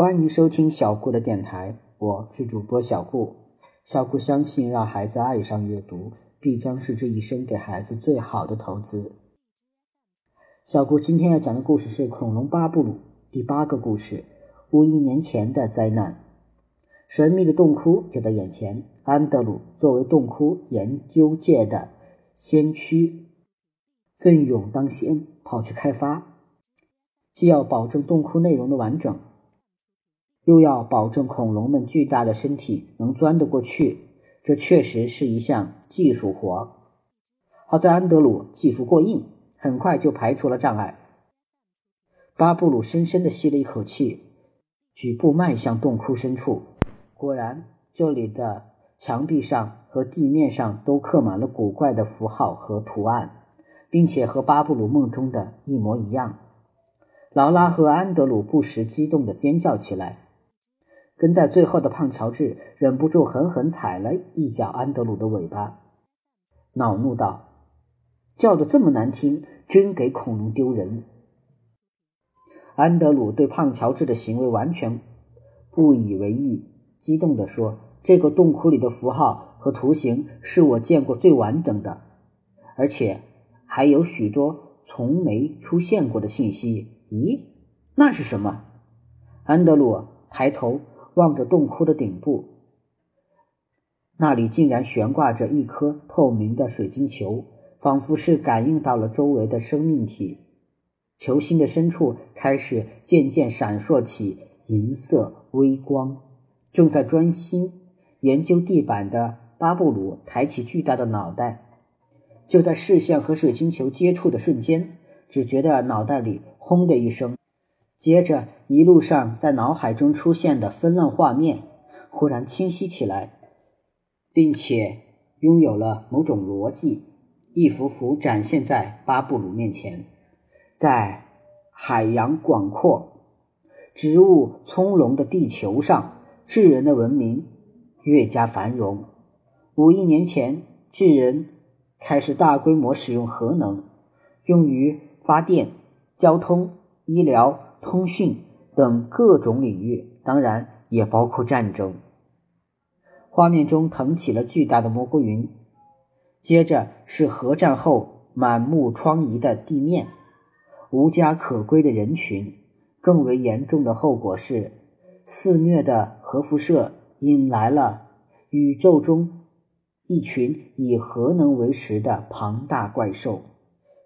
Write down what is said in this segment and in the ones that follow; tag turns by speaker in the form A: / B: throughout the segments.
A: 欢迎收听小顾的电台，我是主播小顾。小顾相信，让孩子爱上阅读，必将是这一生给孩子最好的投资。小顾今天要讲的故事是《恐龙巴布鲁》第八个故事：五亿年前的灾难。神秘的洞窟就在眼前。安德鲁作为洞窟研究界的先驱，奋勇当先，跑去开发，既要保证洞窟内容的完整，又要保证恐龙们巨大的身体能钻得过去。这确实是一项技术活。好在安德鲁技术过硬，很快就排除了障碍。巴布鲁深深地吸了一口气，举步迈向洞窟深处。果然，这里的墙壁上和地面上都刻满了古怪的符号和图案，并且和巴布鲁梦中的一模一样。劳拉和安德鲁不时激动地尖叫起来。跟在最后的胖乔治忍不住狠狠踩了一脚安德鲁的尾巴，恼怒道：“叫得这么难听，真给恐龙丢人！”安德鲁对胖乔治的行为完全不以为意。激动地说：“这个洞窟里的符号和图形是我见过最完整的，而且还有许多从没出现过的信息。咦，那是什么？”安德鲁抬头望着洞窟的顶部，那里竟然悬挂着一颗透明的水晶球，仿佛是感应到了周围的生命体。球心的深处开始渐渐闪烁起银色微光。正在专心研究地板的巴布鲁抬起巨大的脑袋，就在视线和水晶球接触的瞬间，只觉得脑袋里轰的一声，接着一路上在脑海中出现的纷乱画面忽然清晰起来，并且拥有了某种逻辑，一幅幅展现在巴布鲁面前。在海洋广阔、植物葱茏的地球上。智人的文明越加繁荣。五亿年前，智人开始大规模使用核能，用于发电、交通、医疗、通讯等各种领域，当然也包括战争。画面中腾起了巨大的蘑菇云，接着是核战后满目疮痍的地面，无家可归的人群。更为严重的后果是。肆虐的核辐射引来了宇宙中一群以核能为食的庞大怪兽。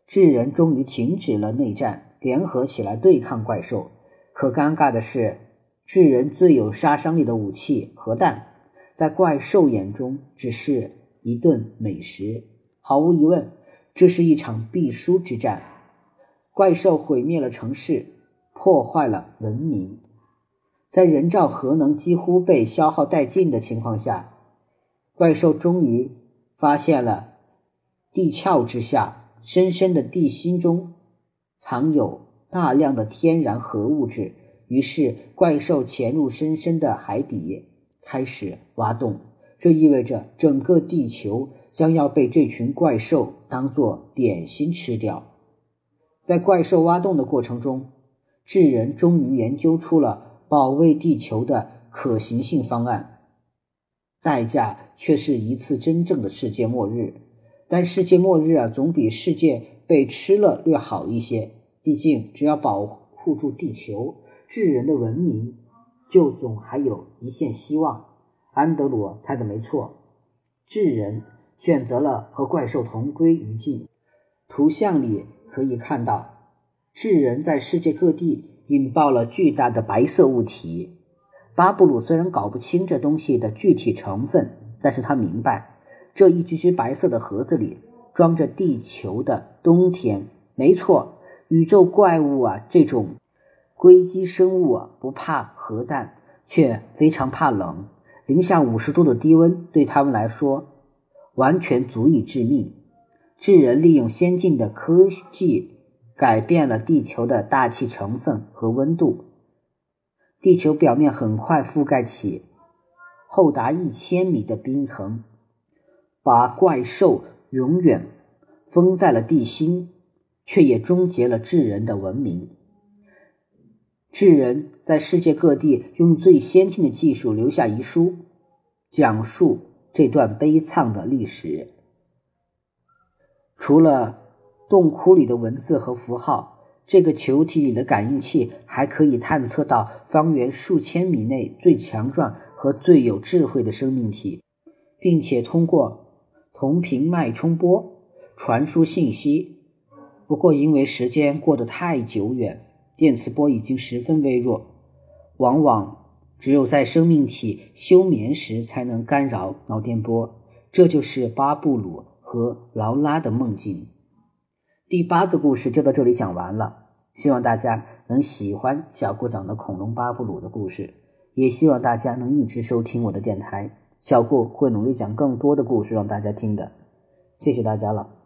A: 智人终于停止了内战，联合起来对抗怪兽。可尴尬的是，智人最有杀伤力的武器——核弹，在怪兽眼中只是一顿美食。毫无疑问，这是一场必输之战。怪兽毁灭了城市，破坏了文明。在人造核能几乎被消耗殆尽的情况下，怪兽终于发现了地壳之下深深的地心中藏有大量的天然核物质。于是，怪兽潜入深深的海底，开始挖洞。这意味着整个地球将要被这群怪兽当做点心吃掉。在怪兽挖洞的过程中，智人终于研究出了。保卫地球的可行性方案，代价却是一次真正的世界末日。但世界末日啊，总比世界被吃了略好一些。毕竟，只要保护住地球，智人的文明就总还有一线希望。安德鲁猜的没错，智人选择了和怪兽同归于尽。图像里可以看到，智人在世界各地。引爆了巨大的白色物体。巴布鲁虽然搞不清这东西的具体成分，但是他明白，这一只只白色的盒子里装着地球的冬天。没错，宇宙怪物啊，这种硅基生物啊，不怕核弹，却非常怕冷。零下五十度的低温对他们来说，完全足以致命。智人利用先进的科技。改变了地球的大气成分和温度，地球表面很快覆盖起厚达一千米的冰层，把怪兽永远封在了地心，却也终结了智人的文明。智人在世界各地用最先进的技术留下遗书，讲述这段悲惨的历史。除了洞窟里的文字和符号，这个球体里的感应器还可以探测到方圆数千米内最强壮和最有智慧的生命体，并且通过同频脉冲波传输信息。不过，因为时间过得太久远。电磁波已经十分微弱，往往只有在生命体休眠时才能干扰脑电波。这就是巴布鲁和劳拉的梦境。第八个故事就到这里讲完了，希望大家能喜欢小顾讲的恐龙巴布鲁的故事，也希望大家能一直收听我的电台。小顾会努力讲更多的故事让大家听的。谢谢大家了。